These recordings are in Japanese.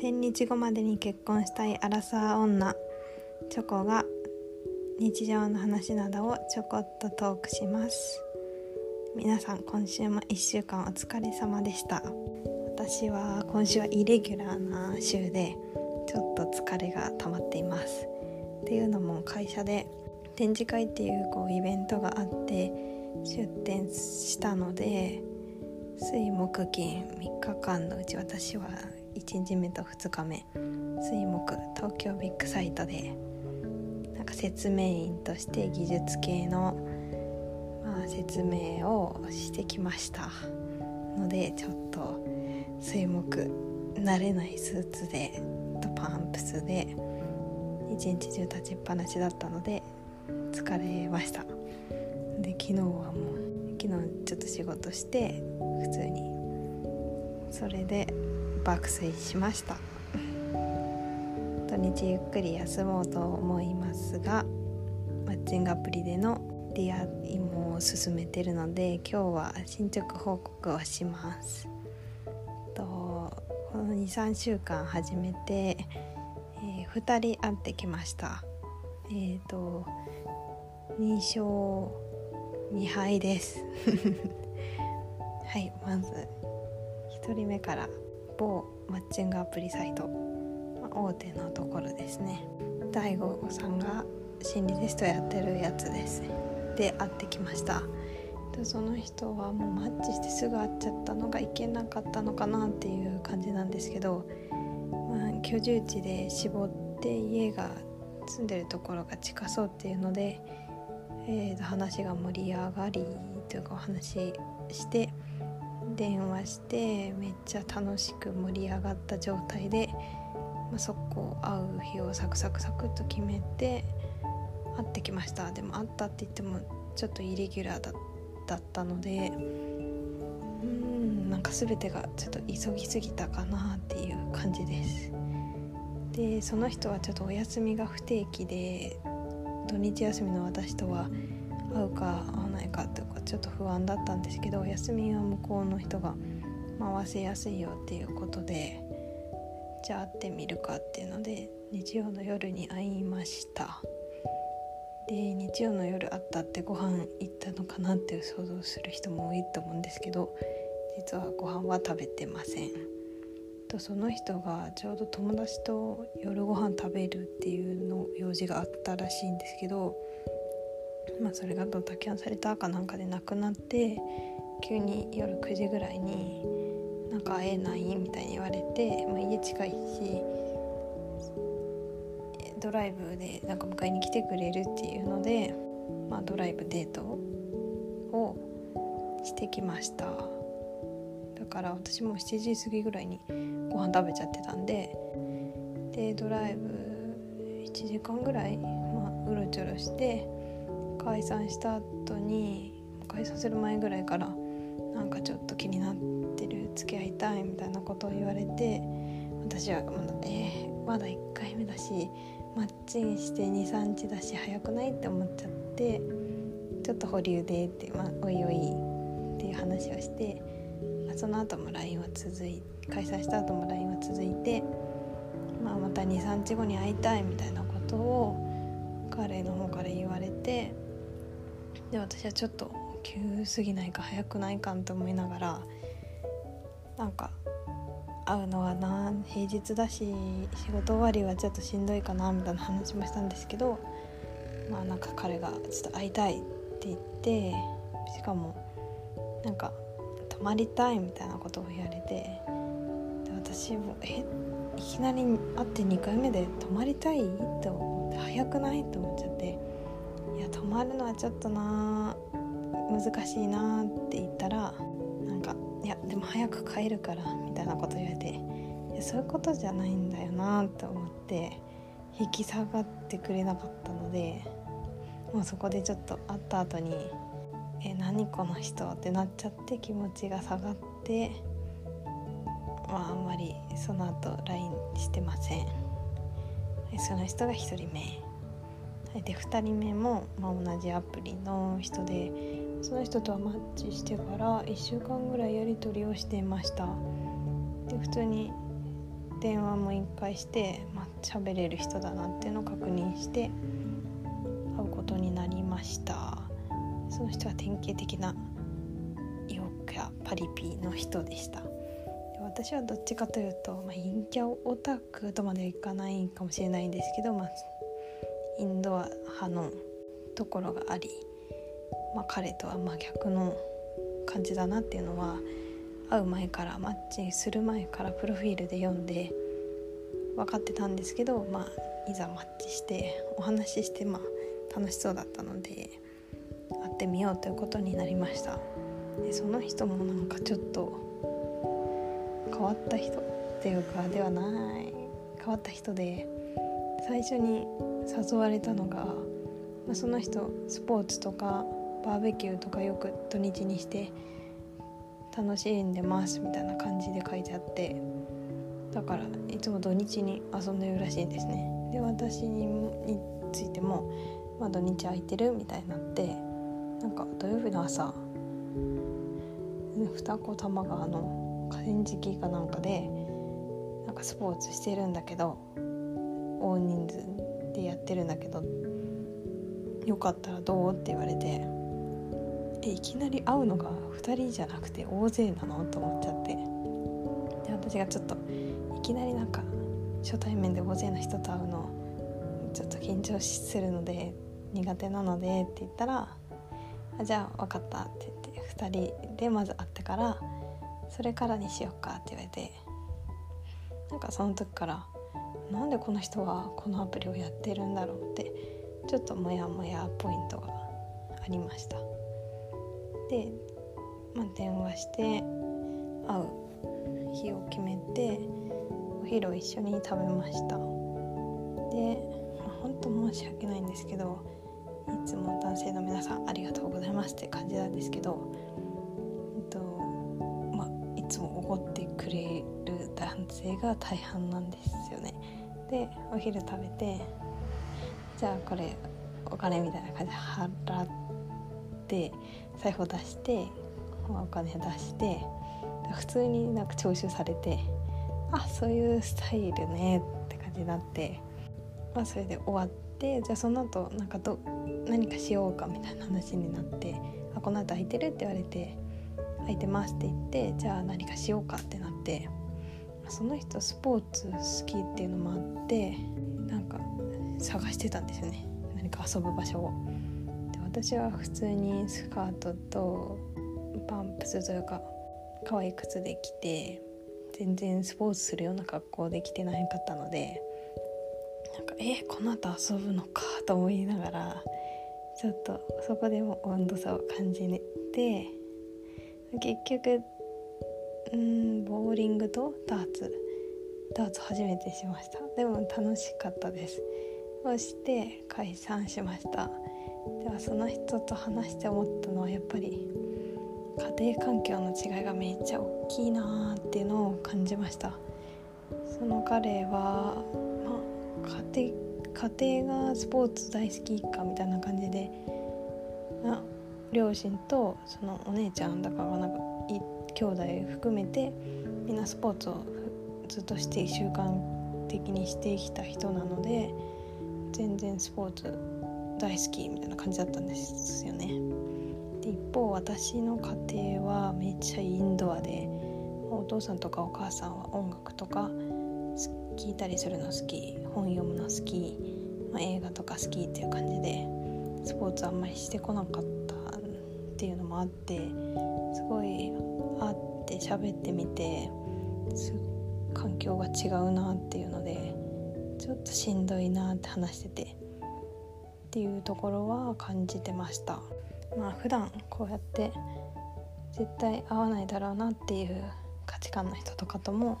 千日後までに結婚したいアラサー女。チョコが日常の話などをちょこっとトークします。皆さん今週も1週間お疲れ様でした。私は今週はイレギュラーな週でちょっと疲れが溜まっています。っていうのも会社で展示会っていうこうイベントがあって出展したので水木金3日間のうち私は1日目と2日目。水木東京ビッグサイトでなんか説明員として技術系の、まあ、説明をしてきました。のでちょっと水木慣れないスーツでとパンプスで一日中立ちっぱなしだったので疲れました。で昨日はもう昨日ちょっと仕事して普通に。それで爆睡しました。土日ゆっくり休もうと思いますがマッチングアプリでの出会いも進めてるので今日は進捗報告をします。とこの23週間始めて、えー、2人会ってきました。えっ、ー、と2勝2敗です。はいまず1人目から某マッチングアプリサイト、まあ、大手のところですね。大悟さんが心理テストやってるやつです。で会ってきました。その人はもうマッチしてすぐ会っちゃったのがいけなかったのかなっていう感じなんですけど、まあ、居住地で絞って家が住んでるところが近そうっていうので、えー、話が盛り上がりというかお話しして電話してめっちゃ楽しく盛り上がった状態で、まあ、そこ会う日をサクサクサクっと決めて会ってきました。でも会ったって言ってもちょっとイレギュラーだったのでうんなんか全てがちょっと急ぎすぎたかなっていう感じです。でその人はちょっとお休みが不定期で土日休みの私とは会うか会ないかとかちょっと不安だったんですけど休みは向こうの人が回せやすいよっていうことでじゃあ会ってみるかっていうので日曜の夜に会いました。で日曜の夜会ったってご飯行ったのかなって想像する人も多いと思うんですけど実はご飯は食べてません。とその人がちょうど友達と夜ご飯食べるっていうの用事があったらしいんですけどまあ、それがドタキャンされたかなんかで亡くなって急に夜9時ぐらいに「なんか会えない?」みたいに言われて、まあ、家近いしドライブでなんか迎えに来てくれるっていうので、まあ、ドライブデートをしてきましただから私も7時過ぎぐらいにご飯食べちゃってたんででドライブ1時間ぐらい、まあ、うろちょろして解散した後に解散する前ぐらいからなんかちょっと気になってる付き合いたいみたいなことを言われて私はまだえー、まだ1回目だしマッチンして23日だし早くないって思っちゃってちょっと保留でって、まあ、おいおいっていう話をして、まあ、その後も LINE は続い解散した後も LINE は続いて、まあ、また23日後に会いたいみたいなことを彼の方から言われてで私はちょっと急すぎないか早くないかんと思いながらなんか会うのはな平日だし仕事終わりはちょっとしんどいかなみたいな話もしたんですけどまあなんか彼がちょっと会いたいって言ってしかもなんか泊まりたいみたいなことを言われてで私もえいきなり会って2回目で泊まりたい？と思って早くない？と思っちゃって。まるのはちょっとな難しいなって言ったらなんかいやでも早く帰るからみたいなこと言われていやそういうことじゃないんだよなって思って引き下がってくれなかったのでもうそこでちょっと会った後に「え何この人」ってなっちゃって気持ちが下がってまああんまりその後 LINE してません。その人が1人目。で2人目も、まあ、同じアプリの人でその人とはマッチしてから1週間ぐらいやり取りをしていました。で普通に電話も一回してまあ喋れる人だなっていうのを確認して会うことになりました。その人は典型的な陽キャパリピの人でした。私はどっちかというと、まあ、陰キャオタクとまではいかないかもしれないんですけど、まあ、インドア派のところがあり、まあ、彼とは真逆の感じだなっていうのは会う前からマッチする前からプロフィールで読んで分かってたんですけど、まあ、いざマッチしてお話しして、まあ、楽しそうだったので会ってみようということになりました。でその人もなんかちょっと変わった人っていうかではない。変わった人で最初に誘われたのが、まあ、その人スポーツとかバーベキューとかよく土日にして楽しんでますみたいな感じで書いてあってだからいつも土日に遊んでるらしいんですね。で私にについても、まあ、土日空いてるみたいになってなんか土曜日の朝二子玉川の河川敷かなんかでなんかスポーツしてるんだけど大人数でやってるんだけどよかったらどうって言われてえいきなり会うのが2人じゃなくて大勢なの？と思っちゃって。で私がちょっといきなりなんか初対面で大勢の人と会うのちょっと緊張するので苦手なのでって言ったら「あじゃあ分かった」って言って2人でまず会ってからそれからにしよっかって言われてなんかその時からなんでこの人はこのアプリをやってるんだろうってちょっとモヤモヤポイントがありました。で、まあ、電話して会う日を決めてお昼を一緒に食べましたで、まあ、本当申し訳ないんですけどいつも男性の皆さんありがとうございますって感じなんですけど、おってくれる男性が大半なんですよねでお昼食べてじゃあこれお金みたいな感じで払って財布を出してお金出して普通になんか徴収されてあそういうスタイルねって感じになって、まあ、それで終わってじゃあその後なんかど何かしようかみたいな話になって「あこの後空いてる?」って言われて「空いてます」って言ってじゃあ何かしようかってなってその人スポーツ好きっていうのもあってなんか探してたんですよね何か遊ぶ場所を。で私は普通にスカートとパンプスというか可愛い靴で着て全然スポーツするような格好で着てなかったのでなんかえこの後遊ぶのかと思いながらちょっとそこでも温度差を感じて結局うんボーリングとダーツ。ダーツ初めてしました。でも楽しかったです。そして解散しました。ではその人と話して思ったのはやっぱり家庭環境の違いがめっちゃ大きいなっていうのを感じました。その彼は、まあ、家庭家庭がスポーツ大好き一家みたいな感じで両親とそのお姉ちゃんだからなんか兄弟含めてみんなスポーツをずっとして習慣的にしてきた人なので全然スポーツ大好きみたいな感じだったんですよね。で一方私の家庭はめっちゃインドアでお父さんとかお母さんは音楽とか聞いたりするの好き本読むの好き、まあ、映画とか好きっていう感じでスポーツあんまりしてこなかったっていうのもあってすごい会って喋ってみて環境が違うなっていうのでちょっとしんどいなって話しててっていうところは感じてました。まあ普段こうやって絶対合わないだろうなっていう価値観の人とかとも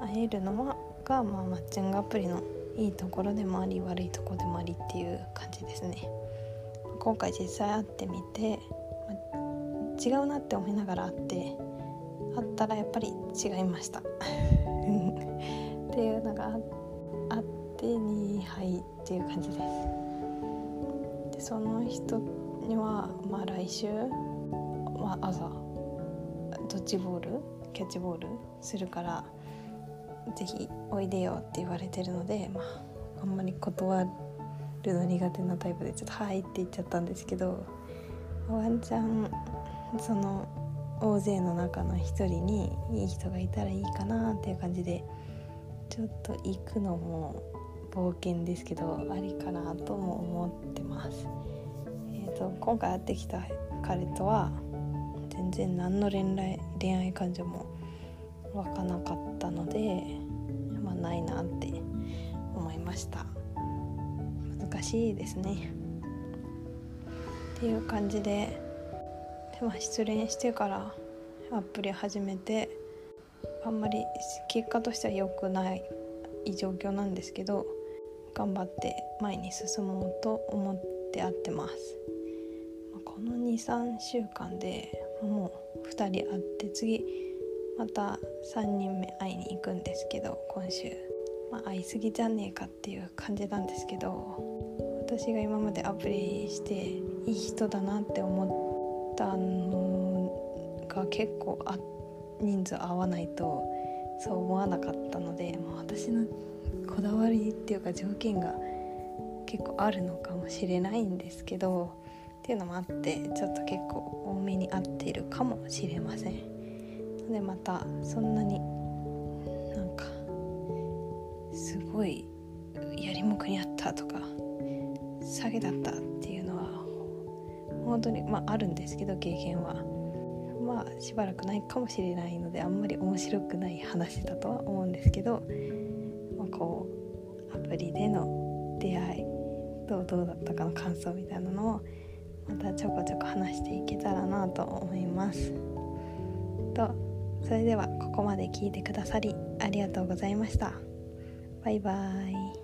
会えるのはが、まあ、マッチングアプリのいいところでもあり悪いところでもありっていう感じですね。今回実際会ってみて、違うなって思いながら会って会ったらやっぱり違いました。っていうのがあって2杯っていう感じで。すでその人にはまあ来週、まあ、朝ドッジボールキャッチボールするから是非おいでよって言われてるので、まあ、あんまり断るの苦手なタイプでちょっと「はい」って言っちゃったんですけどワンチャンその大勢の中の一人にいい人がいたらいいかなっていう感じでちょっと行くのも冒険ですけどありかなとも思ってます。えーと、今回会ってきた彼とは全然何の恋愛恋愛感情も湧かなかったので、まあ、ないなって思いました難しいですねっていう感じでまあ、失恋してからアプリ始めてあんまり結果としては良くない状況なんですけど頑張って前に進もうと思って会ってます。この23週間でもう2人会って次また3人目会いに行くんですけど今週、まあ、会いすぎじゃねえかっていう感じなんですけど私が今までアプリしていい人だなって思ってたのが結構あ人数合わないとそう思わなかったので、まあ、私のこだわりっていうか条件が結構あるのかもしれないんですけどっていうのもあってちょっと結構多めに合っているかもしれません。でまたそんなになんかすごいやりもくにあったとか下げだった本当にまああるんですけど経験はまあしばらくないかもしれないのであんまり面白くない話だとは思うんですけどまこうアプリでの出会いとどうだったかの感想みたいなのをまたちょこちょこ話していけたらなと思います。とそれではここまで聞いてくださりありがとうございました。バイバーイ。